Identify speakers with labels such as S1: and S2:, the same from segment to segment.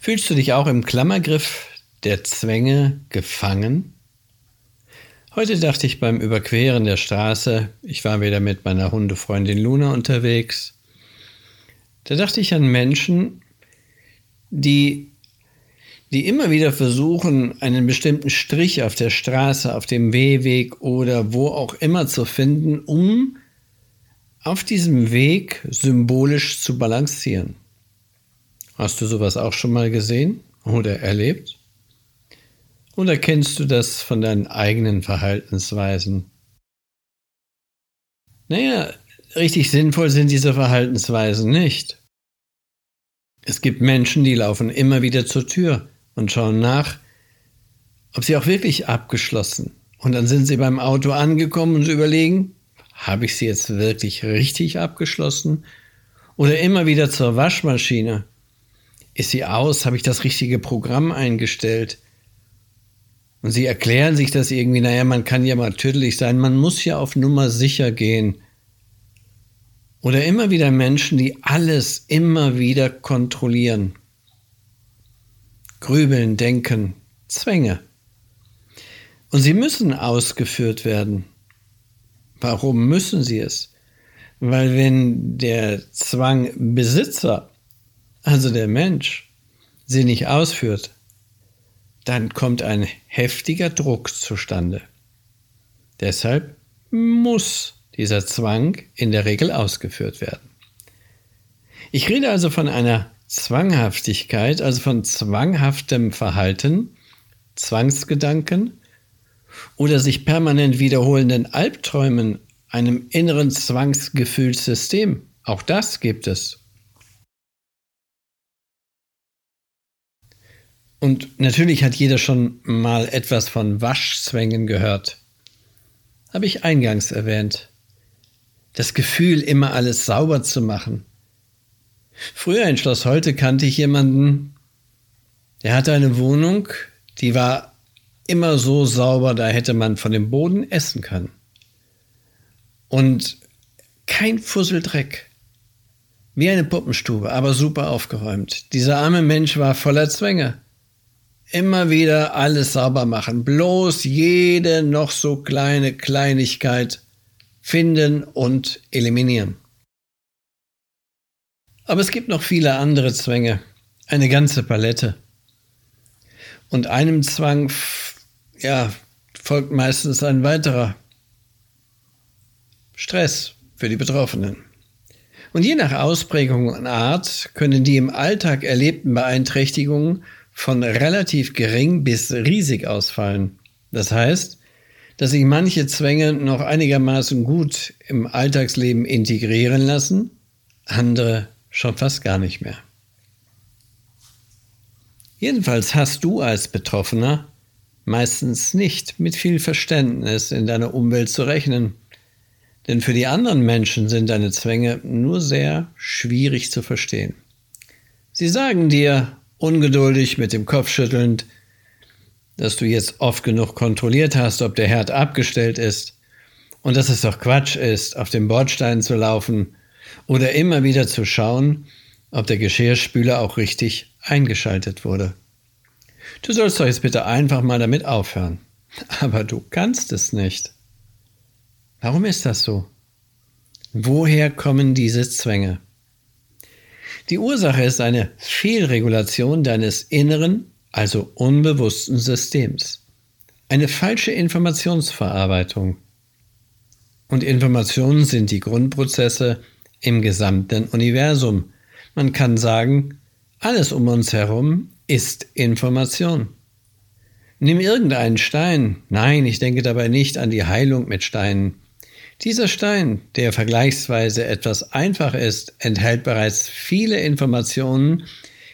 S1: Fühlst du dich auch im Klammergriff der Zwänge gefangen? Heute dachte ich beim Überqueren der Straße, ich war wieder mit meiner Hundefreundin Luna unterwegs, da dachte ich an Menschen, die, die immer wieder versuchen, einen bestimmten Strich auf der Straße, auf dem Wehweg oder wo auch immer zu finden, um auf diesem Weg symbolisch zu balancieren. Hast du sowas auch schon mal gesehen oder erlebt? Oder kennst du das von deinen eigenen Verhaltensweisen? Naja, richtig sinnvoll sind diese Verhaltensweisen nicht. Es gibt Menschen, die laufen immer wieder zur Tür und schauen nach, ob sie auch wirklich abgeschlossen. Und dann sind sie beim Auto angekommen und überlegen, habe ich sie jetzt wirklich richtig abgeschlossen? Oder immer wieder zur Waschmaschine ist sie aus? Habe ich das richtige Programm eingestellt? Und sie erklären sich das irgendwie, naja, man kann ja mal tüdelig sein, man muss ja auf Nummer sicher gehen. Oder immer wieder Menschen, die alles immer wieder kontrollieren. Grübeln, denken, Zwänge. Und sie müssen ausgeführt werden. Warum müssen sie es? Weil wenn der Zwang Besitzer also der Mensch, sie nicht ausführt, dann kommt ein heftiger Druck zustande. Deshalb muss dieser Zwang in der Regel ausgeführt werden. Ich rede also von einer Zwanghaftigkeit, also von zwanghaftem Verhalten, Zwangsgedanken oder sich permanent wiederholenden Albträumen, einem inneren Zwangsgefühlssystem. Auch das gibt es. Und natürlich hat jeder schon mal etwas von Waschzwängen gehört. Habe ich eingangs erwähnt. Das Gefühl, immer alles sauber zu machen. Früher in Schloss Holte kannte ich jemanden, der hatte eine Wohnung, die war immer so sauber, da hätte man von dem Boden essen können. Und kein Fusseldreck. Wie eine Puppenstube, aber super aufgeräumt. Dieser arme Mensch war voller Zwänge. Immer wieder alles sauber machen. Bloß jede noch so kleine Kleinigkeit finden und eliminieren. Aber es gibt noch viele andere Zwänge. Eine ganze Palette. Und einem Zwang, ja, folgt meistens ein weiterer. Stress für die Betroffenen. Und je nach Ausprägung und Art können die im Alltag erlebten Beeinträchtigungen von relativ gering bis riesig ausfallen. Das heißt, dass sich manche Zwänge noch einigermaßen gut im Alltagsleben integrieren lassen, andere schon fast gar nicht mehr. Jedenfalls hast du als Betroffener meistens nicht mit viel Verständnis in deiner Umwelt zu rechnen, denn für die anderen Menschen sind deine Zwänge nur sehr schwierig zu verstehen. Sie sagen dir, ungeduldig mit dem Kopf schüttelnd, dass du jetzt oft genug kontrolliert hast, ob der Herd abgestellt ist und dass es doch Quatsch ist, auf dem Bordstein zu laufen oder immer wieder zu schauen, ob der Geschirrspüler auch richtig eingeschaltet wurde. Du sollst doch jetzt bitte einfach mal damit aufhören. Aber du kannst es nicht. Warum ist das so? Woher kommen diese Zwänge? Die Ursache ist eine Fehlregulation deines inneren, also unbewussten Systems. Eine falsche Informationsverarbeitung. Und Informationen sind die Grundprozesse im gesamten Universum. Man kann sagen, alles um uns herum ist Information. Nimm irgendeinen Stein. Nein, ich denke dabei nicht an die Heilung mit Steinen. Dieser Stein, der vergleichsweise etwas einfach ist, enthält bereits viele Informationen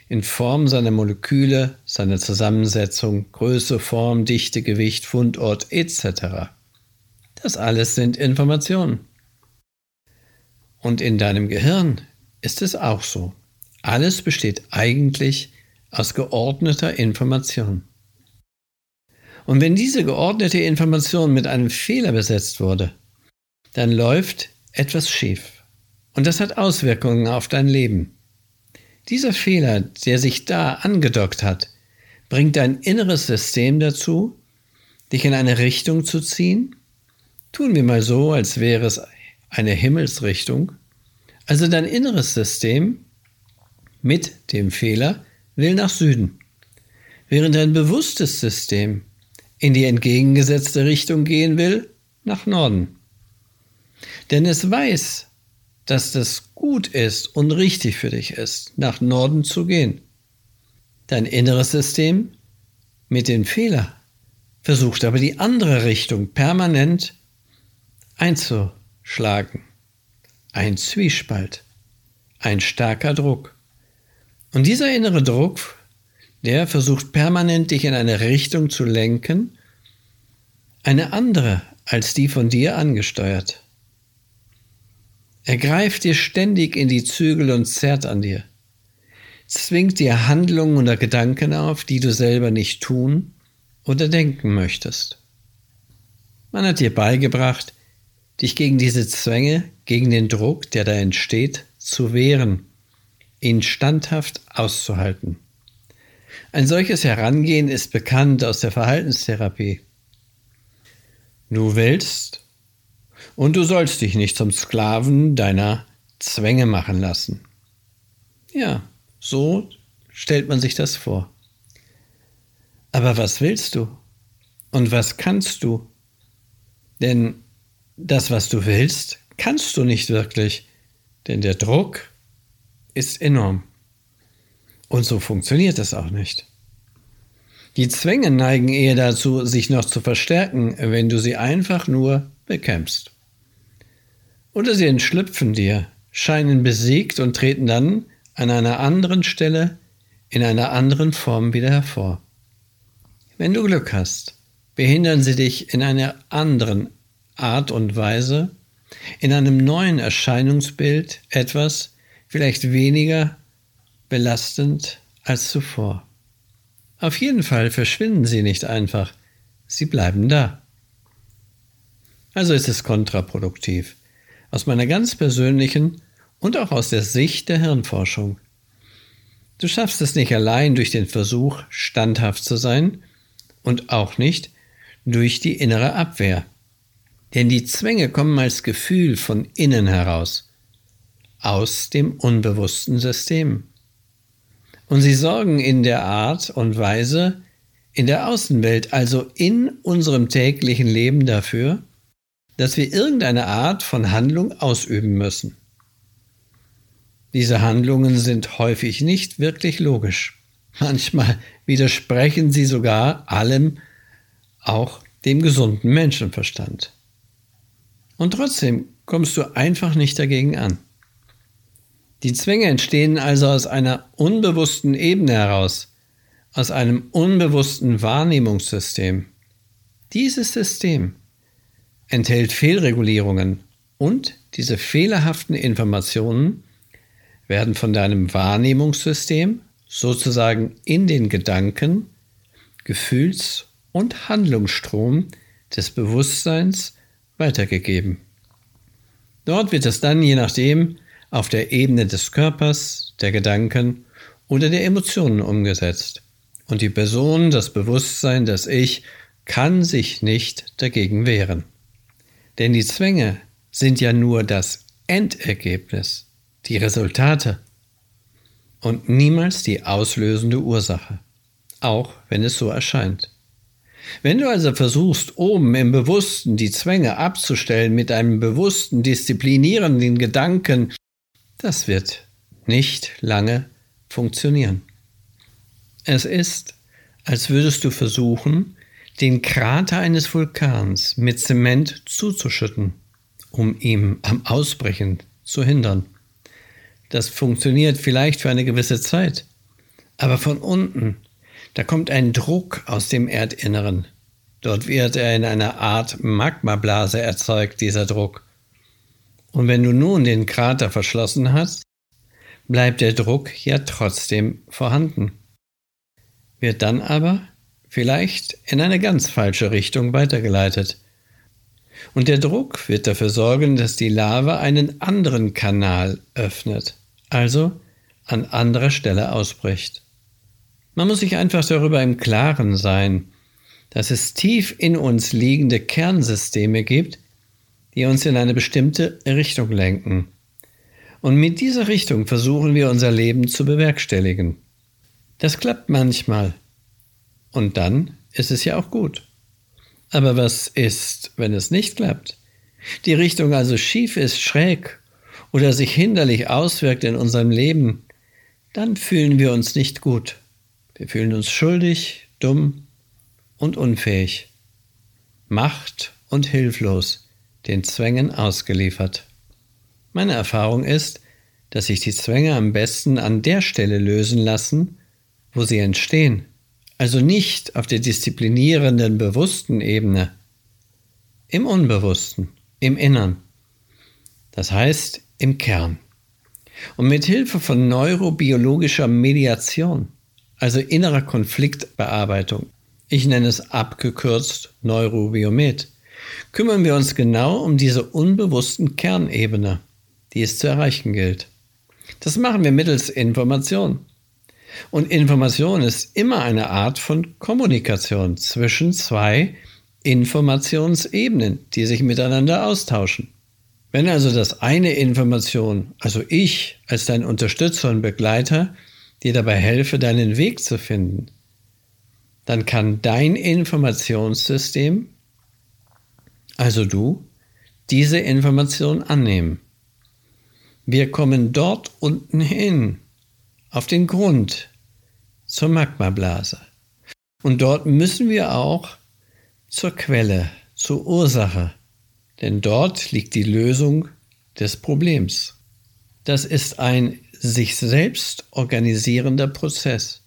S1: in Form seiner Moleküle, seiner Zusammensetzung, Größe, Form, Dichte, Gewicht, Fundort etc. Das alles sind Informationen. Und in deinem Gehirn ist es auch so. Alles besteht eigentlich aus geordneter Information. Und wenn diese geordnete Information mit einem Fehler besetzt wurde, dann läuft etwas schief. Und das hat Auswirkungen auf dein Leben. Dieser Fehler, der sich da angedockt hat, bringt dein inneres System dazu, dich in eine Richtung zu ziehen. Tun wir mal so, als wäre es eine Himmelsrichtung. Also dein inneres System mit dem Fehler will nach Süden, während dein bewusstes System in die entgegengesetzte Richtung gehen will, nach Norden. Denn es weiß, dass das gut ist und richtig für dich ist, nach Norden zu gehen. Dein inneres System mit dem Fehler versucht aber die andere Richtung permanent einzuschlagen. Ein Zwiespalt, ein starker Druck. Und dieser innere Druck, der versucht permanent dich in eine Richtung zu lenken, eine andere als die von dir angesteuert. Er greift dir ständig in die Zügel und zerrt an dir, zwingt dir Handlungen oder Gedanken auf, die du selber nicht tun oder denken möchtest. Man hat dir beigebracht, dich gegen diese Zwänge, gegen den Druck, der da entsteht, zu wehren, ihn standhaft auszuhalten. Ein solches Herangehen ist bekannt aus der Verhaltenstherapie. Du willst und du sollst dich nicht zum Sklaven deiner Zwänge machen lassen. Ja, so stellt man sich das vor. Aber was willst du? Und was kannst du? Denn das, was du willst, kannst du nicht wirklich, denn der Druck ist enorm. Und so funktioniert es auch nicht. Die Zwänge neigen eher dazu, sich noch zu verstärken, wenn du sie einfach nur bekämpfst. Oder sie entschlüpfen dir, scheinen besiegt und treten dann an einer anderen Stelle in einer anderen Form wieder hervor. Wenn du Glück hast, behindern sie dich in einer anderen Art und Weise, in einem neuen Erscheinungsbild etwas vielleicht weniger belastend als zuvor. Auf jeden Fall verschwinden sie nicht einfach, sie bleiben da. Also ist es kontraproduktiv, aus meiner ganz persönlichen und auch aus der Sicht der Hirnforschung. Du schaffst es nicht allein durch den Versuch, standhaft zu sein und auch nicht durch die innere Abwehr. Denn die Zwänge kommen als Gefühl von innen heraus, aus dem unbewussten System. Und sie sorgen in der Art und Weise in der Außenwelt, also in unserem täglichen Leben dafür, dass wir irgendeine Art von Handlung ausüben müssen. Diese Handlungen sind häufig nicht wirklich logisch. Manchmal widersprechen sie sogar allem, auch dem gesunden Menschenverstand. Und trotzdem kommst du einfach nicht dagegen an. Die Zwänge entstehen also aus einer unbewussten Ebene heraus, aus einem unbewussten Wahrnehmungssystem. Dieses System enthält Fehlregulierungen und diese fehlerhaften Informationen werden von deinem Wahrnehmungssystem sozusagen in den Gedanken, Gefühls- und Handlungsstrom des Bewusstseins weitergegeben. Dort wird es dann je nachdem auf der Ebene des Körpers, der Gedanken oder der Emotionen umgesetzt. Und die Person, das Bewusstsein, das Ich, kann sich nicht dagegen wehren. Denn die Zwänge sind ja nur das Endergebnis, die Resultate und niemals die auslösende Ursache, auch wenn es so erscheint. Wenn du also versuchst, oben im Bewussten die Zwänge abzustellen mit einem bewussten, disziplinierenden Gedanken, das wird nicht lange funktionieren. Es ist, als würdest du versuchen, den Krater eines Vulkans mit Zement zuzuschütten, um ihm am Ausbrechen zu hindern. Das funktioniert vielleicht für eine gewisse Zeit, aber von unten, da kommt ein Druck aus dem Erdinneren. Dort wird er in einer Art Magmablase erzeugt, dieser Druck. Und wenn du nun den Krater verschlossen hast, bleibt der Druck ja trotzdem vorhanden. Wird dann aber vielleicht in eine ganz falsche Richtung weitergeleitet. Und der Druck wird dafür sorgen, dass die Lava einen anderen Kanal öffnet, also an anderer Stelle ausbricht. Man muss sich einfach darüber im Klaren sein, dass es tief in uns liegende Kernsysteme gibt, die uns in eine bestimmte Richtung lenken. Und mit dieser Richtung versuchen wir unser Leben zu bewerkstelligen. Das klappt manchmal. Und dann ist es ja auch gut. Aber was ist, wenn es nicht klappt? Die Richtung also schief ist, schräg oder sich hinderlich auswirkt in unserem Leben, dann fühlen wir uns nicht gut. Wir fühlen uns schuldig, dumm und unfähig. Macht und hilflos den Zwängen ausgeliefert. Meine Erfahrung ist, dass sich die Zwänge am besten an der Stelle lösen lassen, wo sie entstehen, also nicht auf der disziplinierenden, bewussten Ebene, im Unbewussten, im Innern, das heißt im Kern. Und mit Hilfe von neurobiologischer Mediation, also innerer Konfliktbearbeitung, ich nenne es abgekürzt Neurobiomet, kümmern wir uns genau um diese unbewussten Kernebene, die es zu erreichen gilt. Das machen wir mittels Information. Und Information ist immer eine Art von Kommunikation zwischen zwei Informationsebenen, die sich miteinander austauschen. Wenn also das eine Information, also ich als dein Unterstützer und Begleiter, dir dabei helfe, deinen Weg zu finden, dann kann dein Informationssystem also du, diese Information annehmen. Wir kommen dort unten hin, auf den Grund, zur Magmablase. Und dort müssen wir auch zur Quelle, zur Ursache, denn dort liegt die Lösung des Problems. Das ist ein sich selbst organisierender Prozess.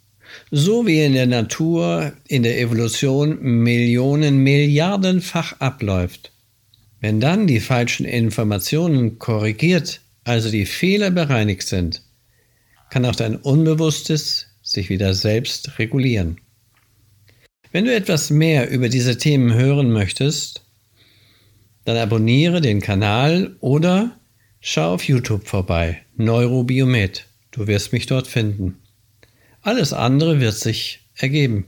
S1: So wie in der Natur, in der Evolution Millionen, Milliardenfach abläuft. Wenn dann die falschen Informationen korrigiert, also die Fehler bereinigt sind, kann auch dein Unbewusstes sich wieder selbst regulieren. Wenn du etwas mehr über diese Themen hören möchtest, dann abonniere den Kanal oder schau auf YouTube vorbei, Neurobiomet. Du wirst mich dort finden. Alles andere wird sich ergeben.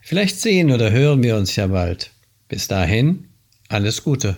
S1: Vielleicht sehen oder hören wir uns ja bald. Bis dahin, alles Gute.